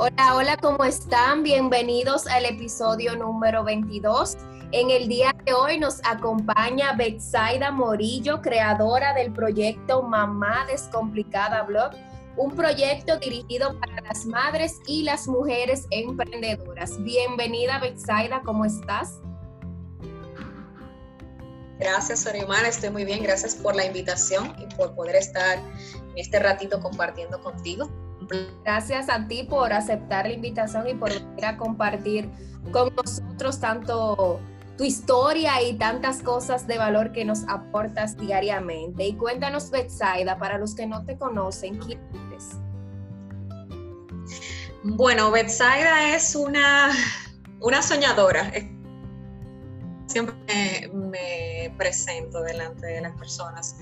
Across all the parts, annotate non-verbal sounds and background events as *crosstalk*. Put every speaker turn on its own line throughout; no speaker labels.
Hola, hola, ¿cómo están? Bienvenidos al episodio número 22 en el día de hoy nos acompaña Betsaida Morillo, creadora del proyecto Mamá Descomplicada Blog, un proyecto dirigido para las madres y las mujeres emprendedoras. Bienvenida Betsaida, ¿cómo estás?
Gracias, Sorimar, estoy muy bien. Gracias por la invitación y por poder estar en este ratito compartiendo contigo.
Gracias a ti por aceptar la invitación y por venir a compartir con nosotros tanto tu historia y tantas cosas de valor que nos aportas diariamente. Y cuéntanos, Betsaida, para los que no te conocen, ¿quién eres?
Bueno, Betsaida es una, una soñadora. Siempre me, presento delante de las personas.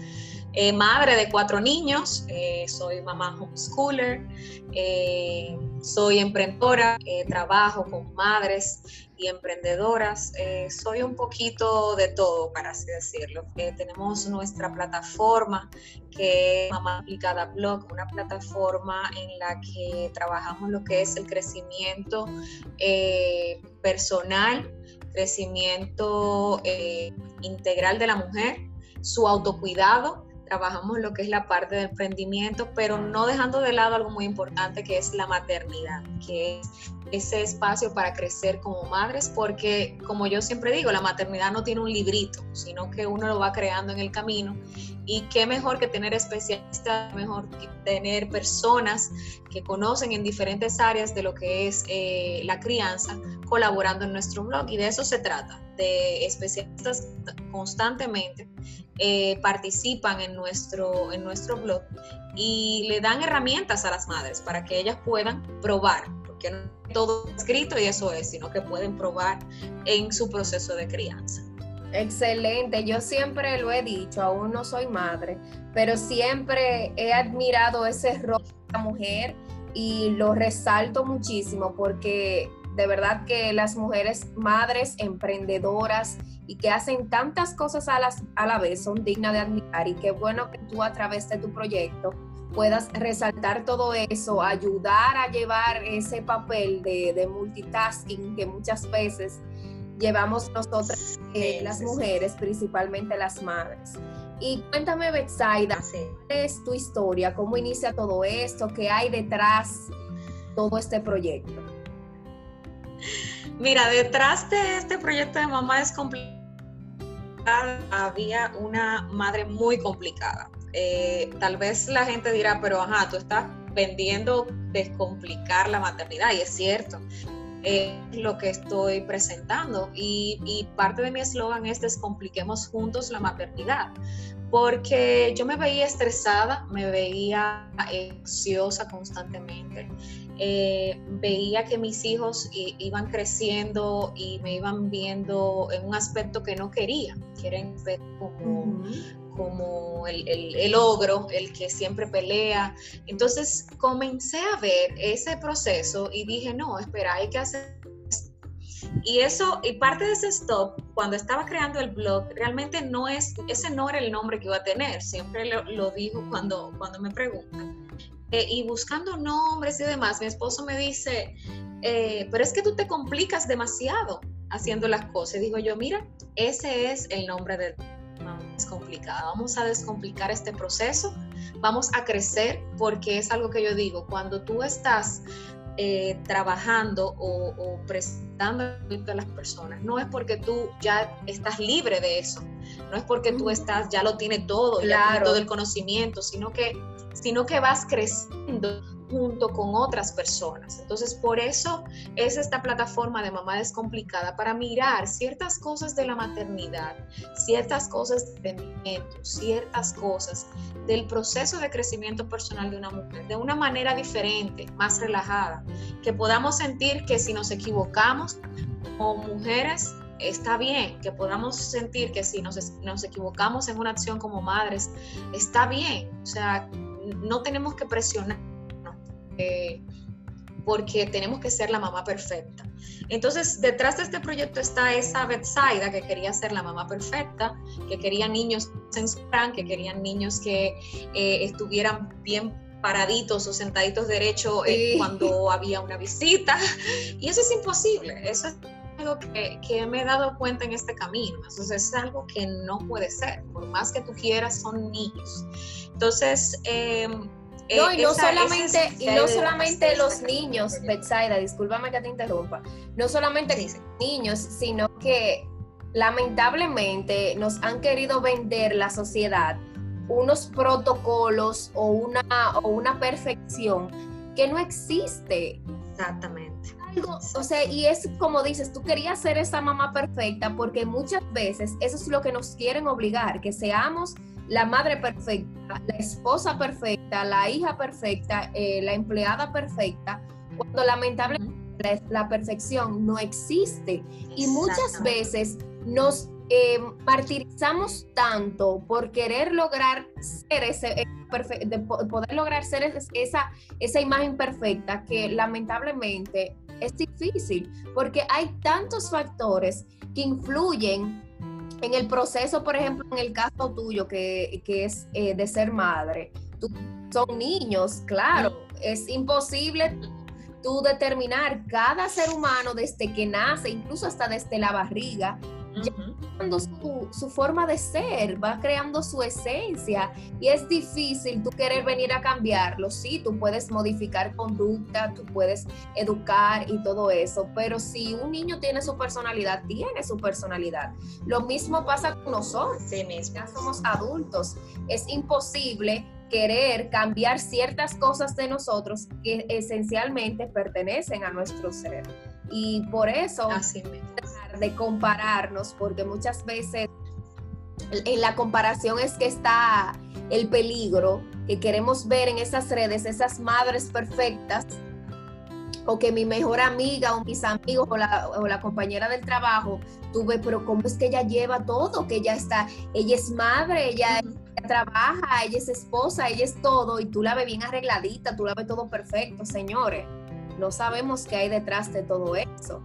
Eh, madre de cuatro niños, eh, soy mamá homeschooler, eh, soy emprendedora, trabajo con madres y emprendedoras. Soy un poquito de todo, para así decirlo. Tenemos nuestra plataforma que es Mamá Aplicada Blog, una plataforma en la que trabajamos lo que es el crecimiento personal, crecimiento integral de la mujer, su autocuidado trabajamos lo que es la parte del emprendimiento, pero no dejando de lado algo muy importante que es la maternidad, que es ese espacio para crecer como madres, porque como yo siempre digo, la maternidad no tiene un librito, sino que uno lo va creando en el camino. Y qué mejor que tener especialistas, mejor que tener personas que conocen en diferentes áreas de lo que es eh, la crianza, colaborando en nuestro blog. Y de eso se trata, de especialistas constantemente eh, participan en nuestro, en nuestro blog y le dan herramientas a las madres para que ellas puedan probar, porque no todo escrito y eso es, sino que pueden probar en su proceso de crianza.
Excelente, yo siempre lo he dicho, aún no soy madre, pero siempre he admirado ese rol de la mujer y lo resalto muchísimo porque de verdad que las mujeres madres emprendedoras y que hacen tantas cosas a, las, a la vez son dignas de admirar y qué bueno que tú a través de tu proyecto puedas resaltar todo eso, ayudar a llevar ese papel de, multitasking que muchas veces llevamos nosotras, eh, las mujeres, principalmente las madres. Y cuéntame, Betsaida, ¿cuál es tu historia? ¿Cómo inicia todo esto? ¿Qué hay detrás de todo este proyecto?
Mira, detrás de este proyecto de Mamá es complicado había una madre muy complicada. Eh, tal vez la gente dirá, pero ajá, tú estás vendiendo descomplicar la maternidad y es cierto. Es lo que estoy presentando y, y parte de mi eslogan es descompliquemos juntos la maternidad porque yo me veía estresada, me veía ansiosa constantemente. Eh, veía que mis hijos iban creciendo y me iban viendo en un aspecto que no quería, quieren ver como, como el, el, ogro, el que siempre pelea. Entonces comencé a ver ese proceso y dije, no, espera, hay que hacer y eso, y parte de ese stop, cuando estaba creando el blog, realmente no es, ese no era el nombre que iba a tener, siempre lo, lo dijo cuando, cuando me preguntan. Eh, y buscando nombres y demás, mi esposo me dice, eh, pero es que tú te complicas demasiado haciendo las cosas. Y digo yo, mira, ese es el nombre del complicado. Vamos a descomplicar este proceso, vamos a crecer porque es algo que yo digo, cuando tú estás eh, trabajando o, o, prestando a las personas. No es porque tú ya estás libre de eso, no es porque tú estás, ya lo tienes todo, ya todo el conocimiento, sino que, sino que vas creciendo junto con otras personas. Entonces, por eso es esta plataforma de Mamá Descomplicada, para mirar ciertas cosas de la maternidad, ciertas cosas de emprendimiento, ciertas cosas del proceso de crecimiento personal de una mujer, de una manera diferente, más relajada, que podamos sentir que si nos equivocamos como mujeres, está bien, que podamos sentir que si nos, nos equivocamos en una acción como madres, está bien. O sea, no tenemos que presionar eh, porque tenemos que ser la mamá perfecta. Entonces, detrás de este proyecto está esa Betsaida que quería ser la mamá perfecta, que quería niños en su que querían niños que eh, estuvieran bien paraditos o sentaditos derecho eh, cuando *laughs* había una visita. Y eso es imposible, eso es algo que, que, me he dado cuenta en este camino. Entonces es algo que no puede ser, por más que tú quieras, son niños. Entonces, eh,
no, y no solamente, y no solamente los niños, Betsaida, discúlpame que te interrumpa, no solamente los niños, sino que lamentablemente nos han querido vender la sociedad unos protocolos o una, o una perfección que no existe.
Exactamente.
o sea, y es como dices, tú querías ser esa mamá perfecta porque muchas veces eso es lo que nos quieren obligar, que seamos la madre perfecta, la esposa perfecta, la hija perfecta, eh, la empleada perfecta, cuando lamentablemente la, perfección no existe. Y muchas veces nos eh, martirizamos tanto por querer lograr ser ese, eh, de poder lograr ser esa, esa imagen perfecta que lamentablemente es difícil porque hay tantos factores que influyen en el proceso, por ejemplo, en el caso tuyo, que, es eh, de ser madre, son niños, claro, es imposible tú determinar cada ser humano desde que nace, incluso hasta desde la barriga, creando su, su, forma de ser, va creando su esencia y es difícil tú querer venir a cambiarlo. Sí, tú puedes modificar conducta, tú puedes educar y todo eso, pero si un niño tiene su personalidad, tiene su personalidad. Lo mismo pasa con nosotros. Ya somos adultos. Es imposible querer cambiar ciertas cosas de nosotros que esencialmente pertenecen a nuestro ser. Y por eso, Así de compararnos, porque muchas veces en la comparación es que está el peligro que queremos ver en esas redes, esas madres perfectas, o que mi mejor amiga o mis amigos o la, o la compañera del trabajo tuve, pero ¿cómo es que ella lleva todo? Que ella está, ella es madre, ella, ella trabaja, ella es esposa, ella es todo, y tú la ves bien arregladita, tú la ves todo perfecto, señores no sabemos qué hay detrás de todo eso.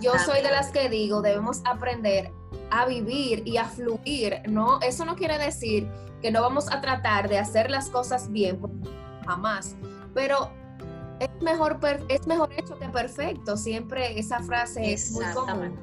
Yo soy de las que digo, debemos aprender a vivir y a fluir, ¿no? Eso no quiere decir que no vamos a tratar de hacer las cosas bien, jamás, pero es mejor, es mejor hecho que perfecto, siempre esa frase es muy común.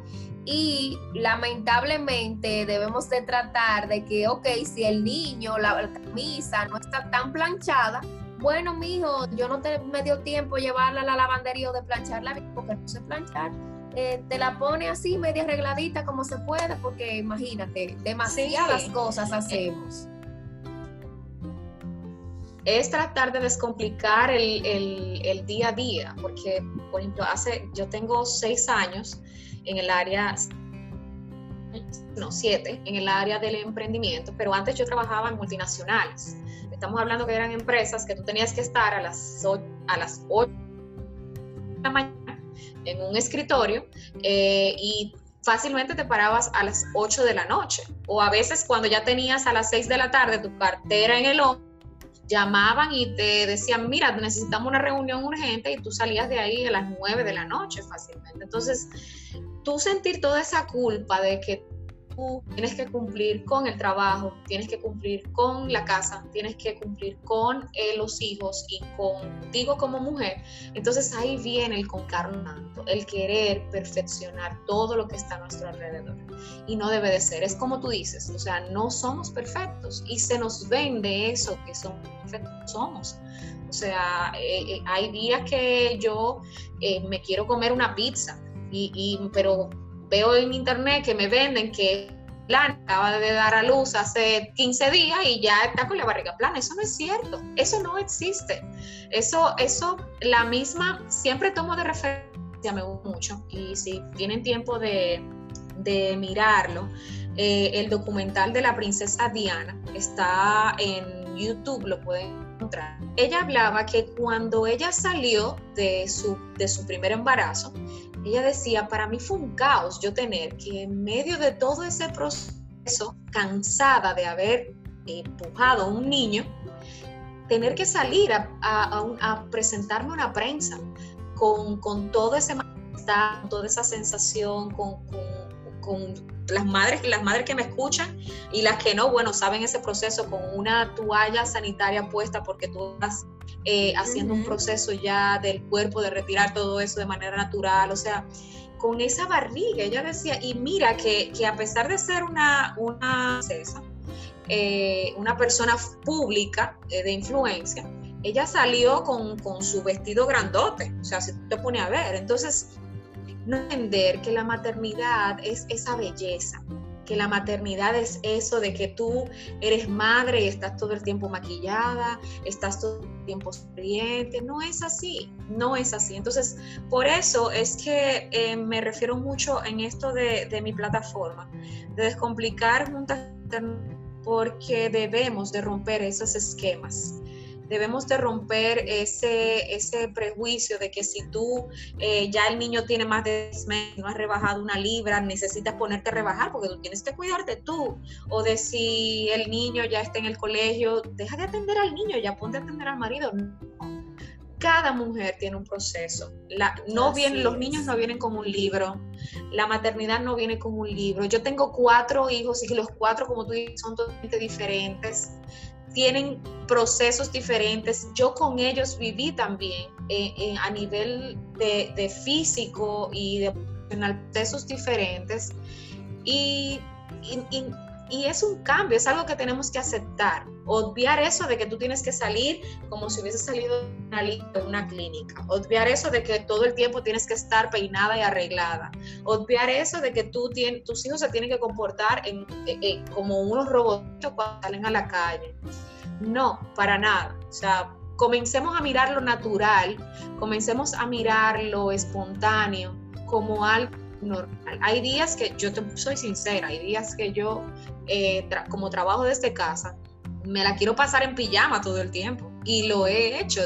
Y lamentablemente debemos de tratar de que, ok, si el niño, la camisa no está tan planchada, bueno, mijo, yo no te me dio tiempo llevarla a la lavandería o de plancharla porque no sé planchar. Eh, te la pone así, media arregladita como se puede, porque imagínate, demasiadas cosas hacemos.
Es tratar de descomplicar el, el, día a día, porque, por ejemplo, hace, yo tengo seis años en el área, no, siete, en el área del emprendimiento, pero antes yo trabajaba en multinacionales. Estamos hablando que eran empresas que tú tenías que estar a las 8, a las 8 de la mañana en un escritorio eh, y fácilmente te parabas a las 8 de la noche. O a veces cuando ya tenías a las 6 de la tarde tu cartera en el hombro, llamaban y te decían, mira, necesitamos una reunión urgente y tú salías de ahí a las 9 de la noche fácilmente. Entonces, tú sentir toda esa culpa de que tienes que cumplir con el trabajo, tienes que cumplir con la casa, tienes que cumplir con eh, los hijos y contigo como mujer. Entonces ahí viene el concarnando, el querer perfeccionar todo lo que está a nuestro alrededor. Y no debe de ser, es como tú dices, o sea, no somos perfectos y se nos vende eso que somos perfectos, somos. O sea, eh, eh, hay días que yo me quiero comer una pizza, y, pero veo en internet que me venden que plana, acaba de dar a luz hace 15 días y ya está con la barriga plana. Eso no es cierto, eso no existe. Eso, eso, la misma, siempre tomo de referencia, me gusta mucho, y si tienen tiempo de, de mirarlo, eh, el documental de la princesa Diana está en YouTube, lo pueden encontrar. Ella hablaba que cuando ella salió de su, de su primer embarazo, ella decía, para mí fue un caos yo tener que en medio de todo ese proceso, cansada de haber empujado a un niño, tener que salir a, a, presentarme una prensa con, con, todo ese malestar, toda esa sensación, con, las madres, las madres que me escuchan y las que no, bueno, saben ese proceso con una toalla sanitaria puesta porque tú estás eh, haciendo un proceso ya del cuerpo de retirar todo eso de manera natural, o sea, con esa barriga, ella decía, y mira que, que a pesar de ser una, una, eh, una persona pública eh, de influencia, ella salió con, con, su vestido grandote, o sea, si te pone a ver, entonces, no entender que la maternidad es esa belleza, que la maternidad es eso de que tú eres madre y estás todo el tiempo maquillada, estás todo el tiempo sonriente. No es así, no es así. Entonces, por eso es que eh, me refiero mucho en esto de, de mi plataforma, de descomplicar juntas porque debemos de romper esos esquemas debemos de romper ese, ese prejuicio de que si tú eh, ya el niño tiene más de 10 meses, no has rebajado una libra, necesitas ponerte a rebajar porque tú tienes que cuidarte tú. O de si el niño ya está en el colegio, deja de atender al niño, ya ponte a atender al marido. Cada mujer tiene un proceso. La, no vienen, los niños no vienen como un libro. La maternidad no viene como un libro. Yo tengo cuatro hijos y los cuatro, como tú dices, son totalmente diferentes tienen procesos diferentes. Yo con ellos viví también eh, eh, a nivel de, físico y de procesos diferentes. Es un cambio, es algo que tenemos que aceptar. Obviar eso de que tú tienes que salir como si hubiese salido de una, clínica. Obviar eso de que todo el tiempo tienes que estar peinada y arreglada. Obviar eso de que tú tienes, tus hijos se tienen que comportar como unos robots cuando salen a la calle. No, para nada. O sea, comencemos a mirar lo natural, comencemos a mirar lo espontáneo como algo normal. Hay días que, yo te soy sincera, hay días que yo, eh, como trabajo desde casa, me la quiero pasar en pijama todo el tiempo. Y lo he hecho.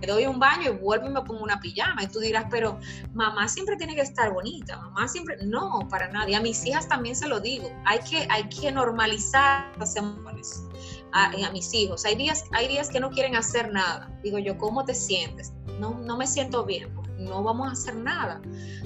Me doy un baño y vuelvo y me pongo una pijama. Y tú dirás, pero mamá siempre tiene que estar bonita. Mamá siempre. No, para nadie. A mis hijas también se lo digo. Hay que, hay que normalizar las emociones a, mis hijos. Hay días, hay días que no quieren hacer nada. Digo yo, ¿cómo te sientes? No, no me siento bien, no vamos a hacer nada.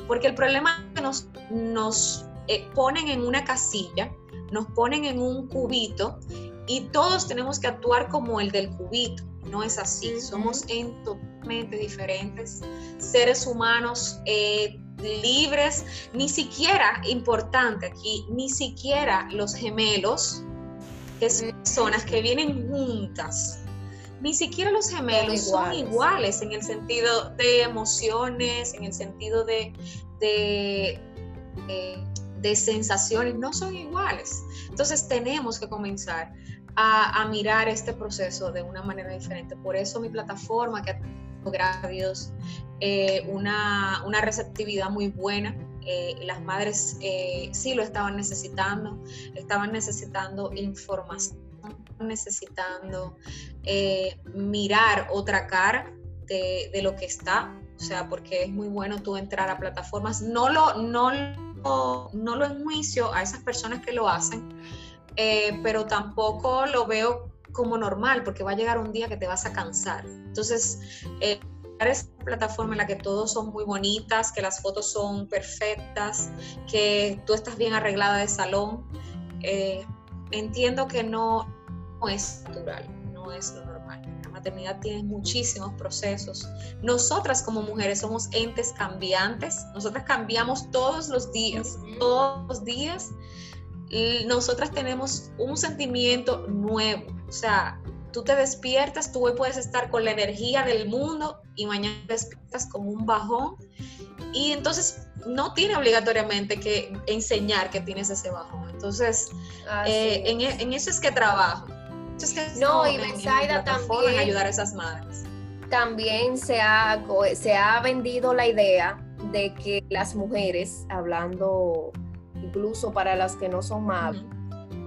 Porque el problema es que nos, nos eh, ponen en una casilla, nos ponen en un cubito y todos tenemos que actuar como el del cubito. No es así, somos en totalmente diferentes seres humanos eh, libres, ni siquiera, importante aquí, ni siquiera los gemelos que son personas que vienen juntas. Ni siquiera los gemelos son iguales, en el sentido de emociones, en el sentido de, de, eh, de sensaciones, no son iguales. Entonces tenemos que comenzar a, a, mirar este proceso de una manera diferente. Por eso mi plataforma, que ha tenido, eh, una, una receptividad muy buena eh, las madres eh, sí lo estaban necesitando, estaban necesitando información, necesitando eh, mirar otra cara de, lo que está, o sea, porque es muy bueno tú entrar a plataformas, no lo, no, no, lo enjuicio a esas personas que lo hacen, pero tampoco lo veo como normal, porque va a llegar un día que te vas a cansar. Entonces, esa plataforma en la que todos son muy bonitas, que las fotos son perfectas, que tú estás bien arreglada de salón, eh, entiendo que no, es natural, no es lo normal. La maternidad tiene muchísimos procesos. Nosotras como mujeres somos entes cambiantes, nosotras cambiamos todos los días, todos los días. Nosotras tenemos un sentimiento nuevo, o sea, tú te despiertas, tú hoy puedes estar con la energía del mundo y mañana despiertas con un bajón. Y entonces no tiene obligatoriamente que enseñar que tienes ese bajón. Entonces, eh, en, e, en, eso es que trabajo.
No, y Besaida también.
ayudar a esas madres.
También se ha, se ha vendido la idea de que las mujeres, hablando incluso para las que no son madres,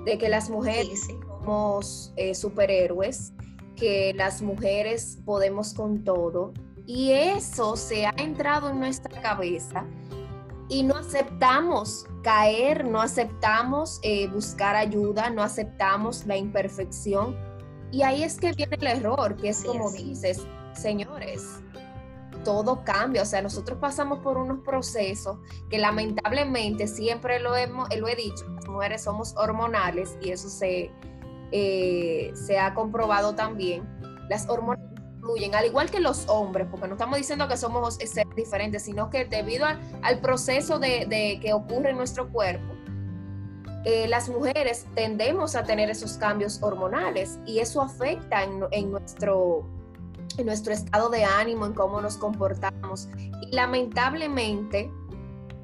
de que las mujeres somos eh, superhéroes, que las mujeres podemos con todo. Y eso se ha entrado en nuestra cabeza y no aceptamos caer, no aceptamos eh, buscar ayuda, no aceptamos la imperfección. Y ahí es que viene el error, que es como dices, señores, todo cambia. O sea, nosotros pasamos por unos procesos que lamentablemente siempre lo, hemos, lo he dicho, las mujeres somos hormonales y eso se, eh, se ha comprobado también. Las hormonas influyen, al igual que los hombres, porque no estamos diciendo que somos seres diferentes, sino que debido al, proceso de, que ocurre en nuestro cuerpo, eh, las mujeres tendemos a tener esos cambios hormonales y eso afecta en nuestro en nuestro estado de ánimo, en cómo nos comportamos. Y lamentablemente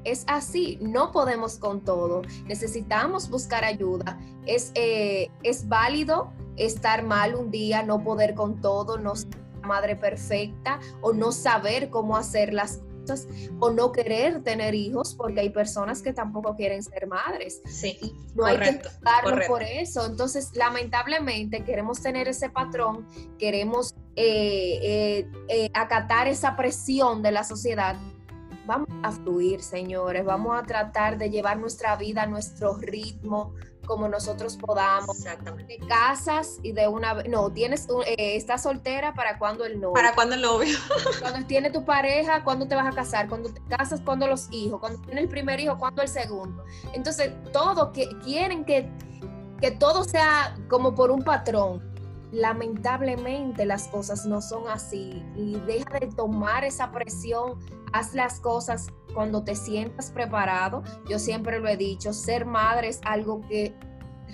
es así, no podemos con todo, necesitamos buscar ayuda. Es, eh, es válido estar mal un día, no poder con todo, no madre perfecta o no saber cómo hacer las o no querer tener hijos, porque hay personas que tampoco quieren ser madres.
Sí,
no hay que juzgarlo por eso. Entonces, lamentablemente, queremos tener ese patrón, queremos eh, eh, eh, acatar esa presión de la sociedad. Vamos a fluir, señores, vamos a tratar de llevar nuestra vida a nuestro ritmo, como nosotros podamos.
Exactamente.
Te casas y de una vez, no, tienes, eh, estás soltera para cuando el novio.
Para cuando el novio. *laughs*
cuando tiene tu pareja, cuando te vas a casar, cuando te casas, cuando los hijos, cuando tienes el primer hijo, cuando el segundo. Entonces, todo que quieren que, que todo sea como por un patrón. Lamentablemente las cosas no son así y deja de tomar esa presión, haz las cosas cuando te sientas preparado. Yo siempre lo he dicho, ser madre es algo que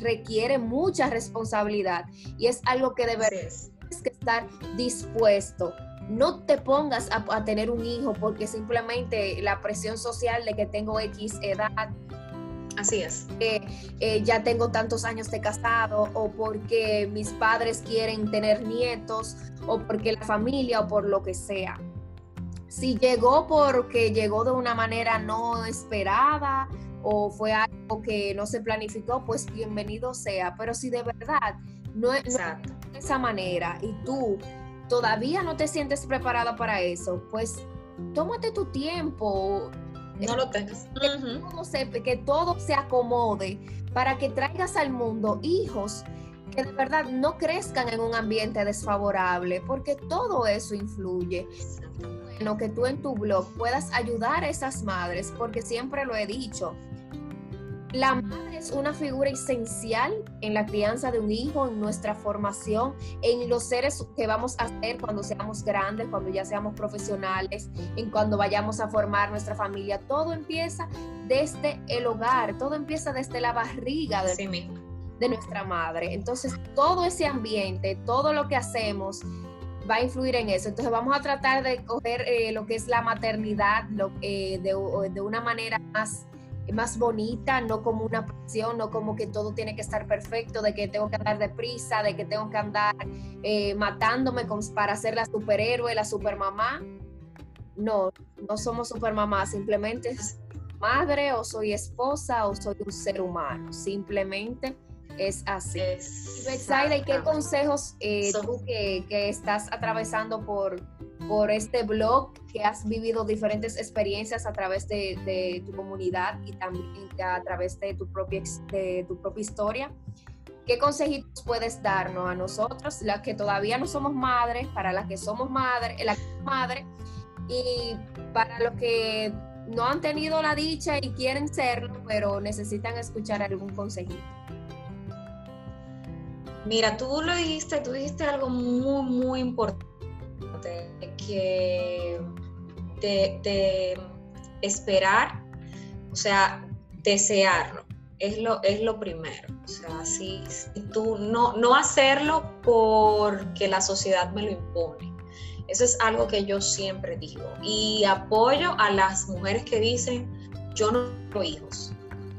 requiere mucha responsabilidad y es algo que deberías que estar dispuesto. No te pongas a, tener un hijo porque simplemente la presión social de que tengo X edad,
Así es.
Eh, ya tengo tantos años de casado o porque mis padres quieren tener nietos o porque la familia o por lo que sea. Si llegó porque llegó de una manera no esperada o fue algo que no se planificó, pues bienvenido sea. Pero si de verdad no, es de esa manera y tú todavía no te sientes preparada para eso, pues tómate tu tiempo,
no lo tengas.
Que, todo se, acomode para que traigas al mundo hijos que de verdad no crezcan en un ambiente desfavorable, porque todo eso influye. Bueno, que tú en tu blog puedas ayudar a esas madres, porque siempre lo he dicho, la madre es una figura esencial en la crianza de un hijo, en nuestra formación, en los seres que vamos a ser cuando seamos grandes, cuando ya seamos profesionales, en cuando vayamos a formar nuestra familia. Todo empieza desde el hogar, todo empieza desde la barriga de, de nuestra madre. Entonces, todo ese ambiente, todo lo que hacemos, va a influir en eso. Entonces vamos a tratar de coger eh, lo que es la maternidad lo, eh, de, de, una manera más más bonita, no como una presión, no como que todo tiene que estar perfecto, de que tengo que andar deprisa, de que tengo que andar eh, matándome para ser la superhéroe, la supermamá. No, no somos supermamá, simplemente es madre o soy esposa o soy un ser humano, simplemente es así. ¿y qué consejos eh, tú que, que estás atravesando por por este blog que has vivido diferentes experiencias a través de, tu comunidad y también a través de tu propia, de tu propia historia. ¿Qué consejitos puedes darnos a nosotros, las que todavía no somos madres, para las que somos madres, la madre y para los que no han tenido la dicha y quieren serlo, pero necesitan escuchar algún consejito?
Mira, tú lo dijiste, tú dijiste algo muy, muy importante que de, esperar, o sea, desearlo, es lo, es lo primero. O sea, si, tú no, no hacerlo porque la sociedad me lo impone. Eso es algo que yo siempre digo. Y apoyo a las mujeres que dicen, yo no quiero hijos.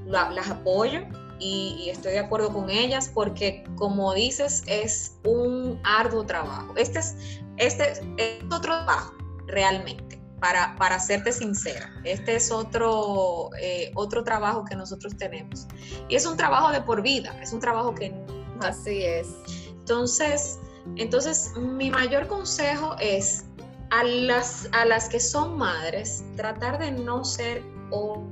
Las apoyo y, estoy de acuerdo con ellas porque, como dices, es un arduo trabajo. Este es, este es otro trabajo, realmente, para, para serte sincera. Este es otro, eh, otro trabajo que nosotros tenemos. Y es un trabajo de por vida, es un trabajo que...
Así es.
Entonces, entonces mi mayor consejo es a las, a las que son madres, tratar de no ser o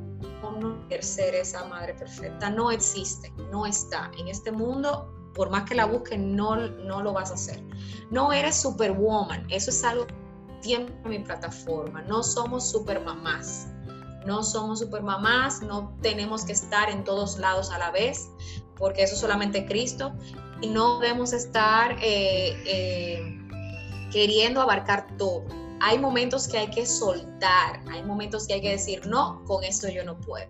ser esa madre perfecta. No existe, no está. En este mundo, por más que la busquen, no, no lo vas a hacer. No eres superwoman, eso es algo que en mi plataforma. No somos supermamás. No somos supermamás, no tenemos que estar en todos lados a la vez, porque eso es solamente Cristo. Y no debemos estar eh, eh, queriendo abarcar todo hay momentos que hay que soltar, hay momentos que hay que decir, no, con esto yo no puedo.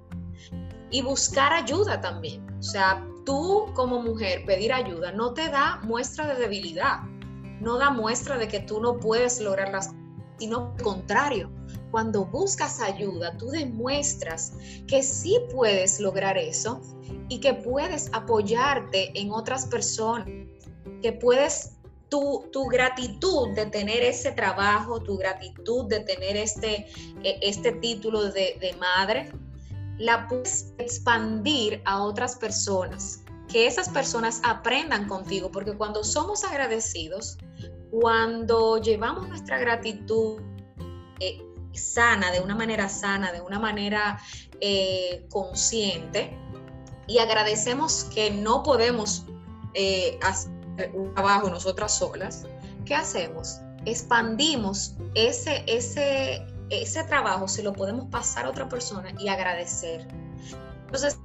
Y buscar ayuda también. O sea, tú como mujer pedir ayuda no te da muestra de debilidad, no da muestra de que tú no puedes lograr las cosas, sino contrario. Cuando buscas ayuda, tú demuestras que sí puedes lograr eso y que puedes apoyarte en otras personas, que puedes tu, gratitud de tener ese trabajo, tu gratitud de tener este, e, este título de, de madre, la puedes expandir a otras personas, que esas personas aprendan contigo, porque cuando somos agradecidos, cuando llevamos nuestra gratitud eh, sana, de una manera sana, de una manera eh, consciente, y agradecemos que no podemos eh, hacer un trabajo nosotras solas, ¿qué hacemos? Expandimos ese, ese, ese trabajo, se lo podemos pasar a otra persona y agradecer. Entonces,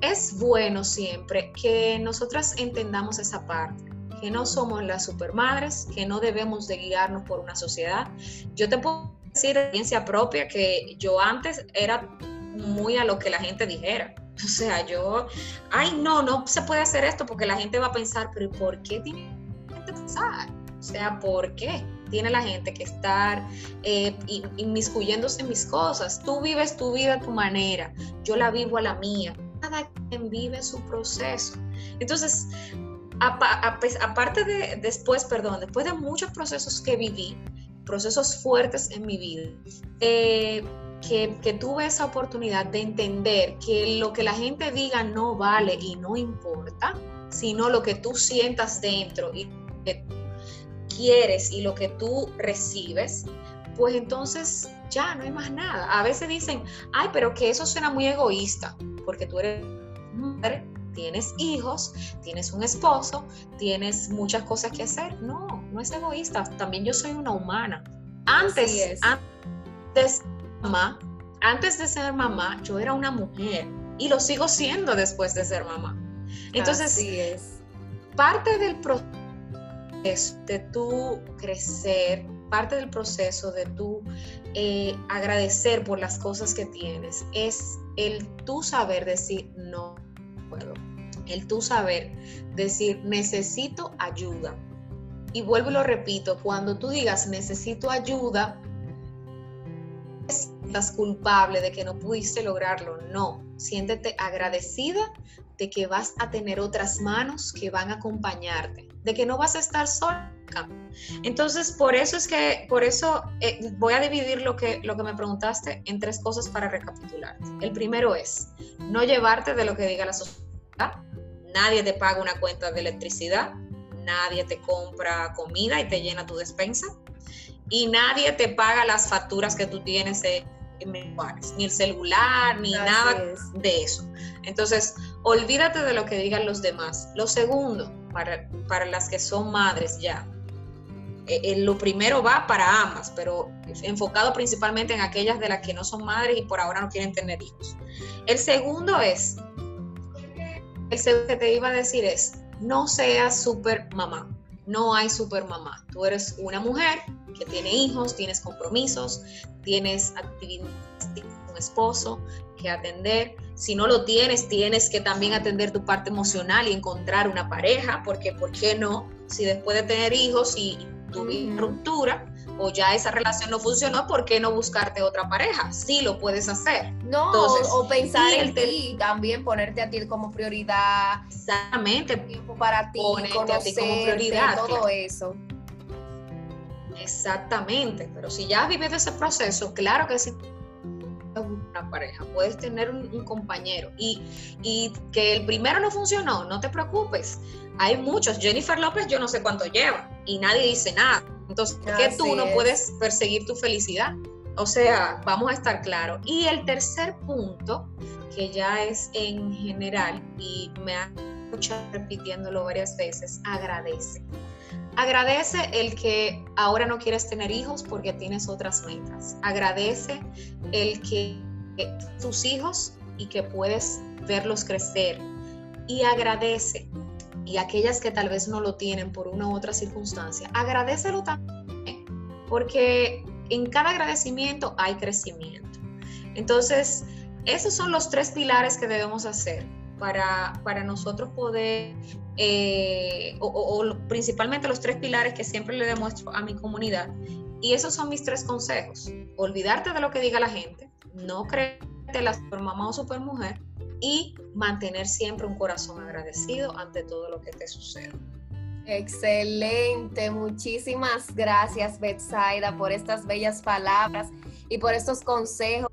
es bueno siempre que nosotras entendamos esa parte, que no somos las supermadres, que no debemos de guiarnos por una sociedad. Yo te puedo decir de experiencia propia que yo antes era muy a lo que la gente dijera. O sea, yo, ay, no, no se puede hacer esto porque la gente va a pensar, pero ¿por qué tiene que pensar? O sea, ¿por qué tiene la gente que estar eh, inmiscuyéndose en mis cosas? Tú vives tu vida a tu manera, yo la vivo a la mía. Cada quien vive su proceso. Entonces, aparte de después, perdón, después de muchos procesos que viví, procesos fuertes en mi vida, eh, que, tuve esa oportunidad de entender que lo que la gente diga no vale y no importa, sino lo que tú sientas dentro y que quieres y lo que tú recibes, pues entonces ya no hay más nada. A veces dicen, ay, pero que eso suena muy egoísta, porque tú eres mujer, tienes hijos, tienes un esposo, tienes muchas cosas que hacer. No, no es egoísta. También yo soy una humana. Antes, antes mamá, antes de ser mamá, yo era una mujer y lo sigo siendo después de ser mamá. Entonces, es. parte del proceso de tu crecer, parte del proceso de tu eh, agradecer por las cosas que tienes, es el tú saber decir no puedo. El tú saber decir necesito ayuda. Y vuelvo y lo repito, cuando tú digas necesito ayuda, estás culpable de que no pudiste lograrlo, no, siéntete agradecida de que vas a tener otras manos que van a acompañarte, de que no vas a estar sola. Entonces, por eso es que, por eso eh, voy a dividir lo que, lo que me preguntaste en tres cosas para recapitular. El primero es no llevarte de lo que diga la sociedad. Nadie te paga una cuenta de electricidad, nadie te compra comida y te llena tu despensa y nadie te paga las facturas que tú tienes en mensuales, ni el celular, ni nada de eso. Entonces, olvídate de lo que digan los demás. Lo segundo, para, para las que son madres ya, eh, eh, lo primero va para ambas, pero enfocado principalmente en aquellas de las que no son madres y por ahora no quieren tener hijos. El segundo es, el segundo que te iba a decir es, no seas super mamá no hay super mamá. Tú eres una mujer que tiene hijos, tienes compromisos, tienes actividades, un esposo que atender. Si no lo tienes, tienes que también atender tu parte emocional y encontrar una pareja, porque ¿por qué no? Si después de tener hijos y tu ruptura, o ya esa relación no funcionó, ¿por qué no buscarte otra pareja? Sí lo puedes hacer.
No, o pensar en ti, también ponerte a ti como prioridad.
Exactamente.
Tiempo para ti, ponerte a ti como prioridad. Todo eso.
Exactamente, pero si ya has vivido ese proceso, claro que sí una pareja, puedes tener un, compañero y, y, que el primero no funcionó, no te preocupes. Hay muchos, Jennifer López yo no sé cuánto lleva y nadie dice nada. Entonces, ¿por qué tú no puedes perseguir tu felicidad? O sea, vamos a estar claros. Y el tercer punto, que ya es en general y me ha escuchado repitiéndolo varias veces, agradece. Agradece el que ahora no quieres tener hijos porque tienes otras metas. Agradece el que tus hijos y que puedes verlos crecer. Y agradece, y aquellas que tal vez no lo tienen por una u otra circunstancia, agradecelo también, porque en cada agradecimiento hay crecimiento. Entonces, esos son los tres pilares que debemos hacer para, para nosotros poder, eh, o, principalmente los tres pilares que siempre le demuestro a mi comunidad. Y esos son mis tres consejos. Olvidarte de lo que diga la gente, no creerte la super mamá o super mujer y mantener siempre un corazón agradecido ante todo lo que te suceda.
Excelente, muchísimas gracias Betsaida por estas bellas palabras y por estos consejos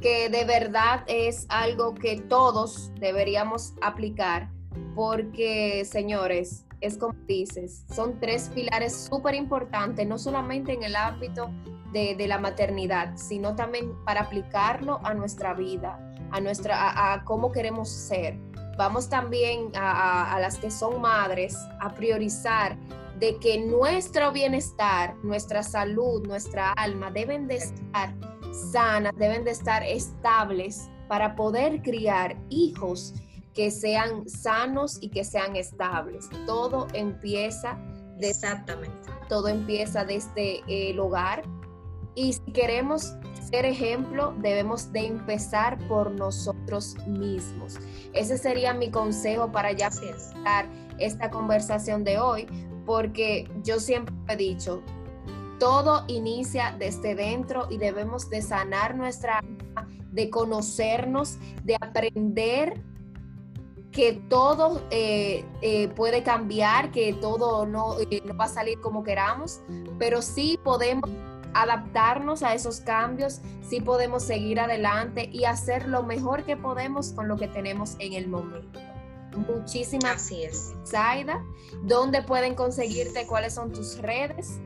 que de verdad es algo que todos deberíamos aplicar, porque señores, es como dices, son tres pilares súper importantes, no solamente en el ámbito de, la maternidad, sino también para aplicarlo a nuestra vida, a, nuestra, a, cómo queremos ser. Vamos también a, a las que son madres a priorizar de que nuestro bienestar, nuestra salud, nuestra alma deben de estar sanas, deben de estar estables para poder criar hijos que sean sanos y que sean estables. Todo empieza
exactamente.
Todo empieza desde el hogar y si queremos ser ejemplo, debemos de empezar por nosotros mismos. Ese sería mi consejo para ya empezar esta conversación de hoy, porque yo siempre he dicho, todo inicia desde dentro y debemos de sanar nuestra alma, de conocernos, de aprender que todo eh, eh, puede cambiar, que todo no, eh, no va a salir como queramos, pero sí podemos adaptarnos a esos cambios, sí podemos seguir adelante y hacer lo mejor que podemos con lo que tenemos en el momento. Muchísimas
es.
Zaida, ¿dónde pueden conseguirte? ¿Cuáles son tus redes?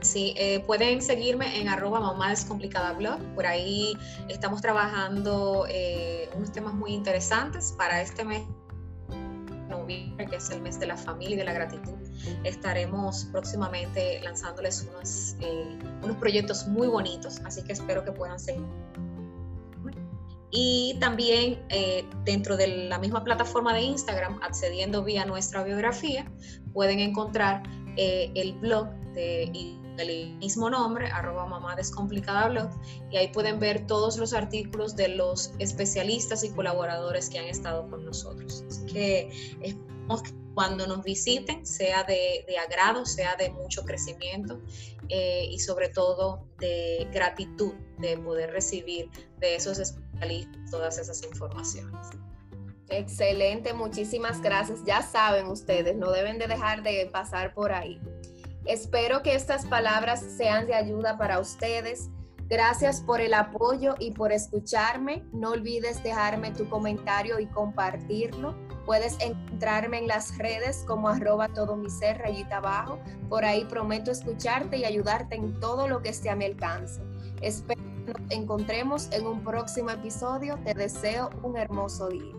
Sí, eh, pueden seguirme en arroba mamá descomplicada blog. Por ahí estamos trabajando eh, unos temas muy interesantes para este mes noviembre, que es el mes de la familia y de la gratitud. Estaremos próximamente lanzándoles unos, eh, unos proyectos muy bonitos, así que espero que puedan seguir. Y también dentro de la misma plataforma de Instagram, accediendo vía nuestra biografía, pueden encontrar el blog y el mismo nombre, arroba mamá descomplicada blog, y ahí pueden ver todos los artículos de los especialistas y colaboradores que han estado con nosotros. Así que esperamos que cuando nos visiten sea de, agrado, sea de mucho crecimiento eh, y sobre todo de gratitud de poder recibir de esos especialistas todas esas informaciones.
Excelente, muchísimas gracias. Ya saben ustedes, no deben de dejar de pasar por ahí. Espero que estas palabras sean de ayuda para ustedes. Gracias por el apoyo y por escucharme. No olvides dejarme tu comentario y compartirlo. Puedes encontrarme en las redes como arroba todo mi abajo. Por ahí prometo escucharte y ayudarte en todo lo que esté a mi alcance. Espero que nos encontremos en un próximo episodio. Te deseo un hermoso día.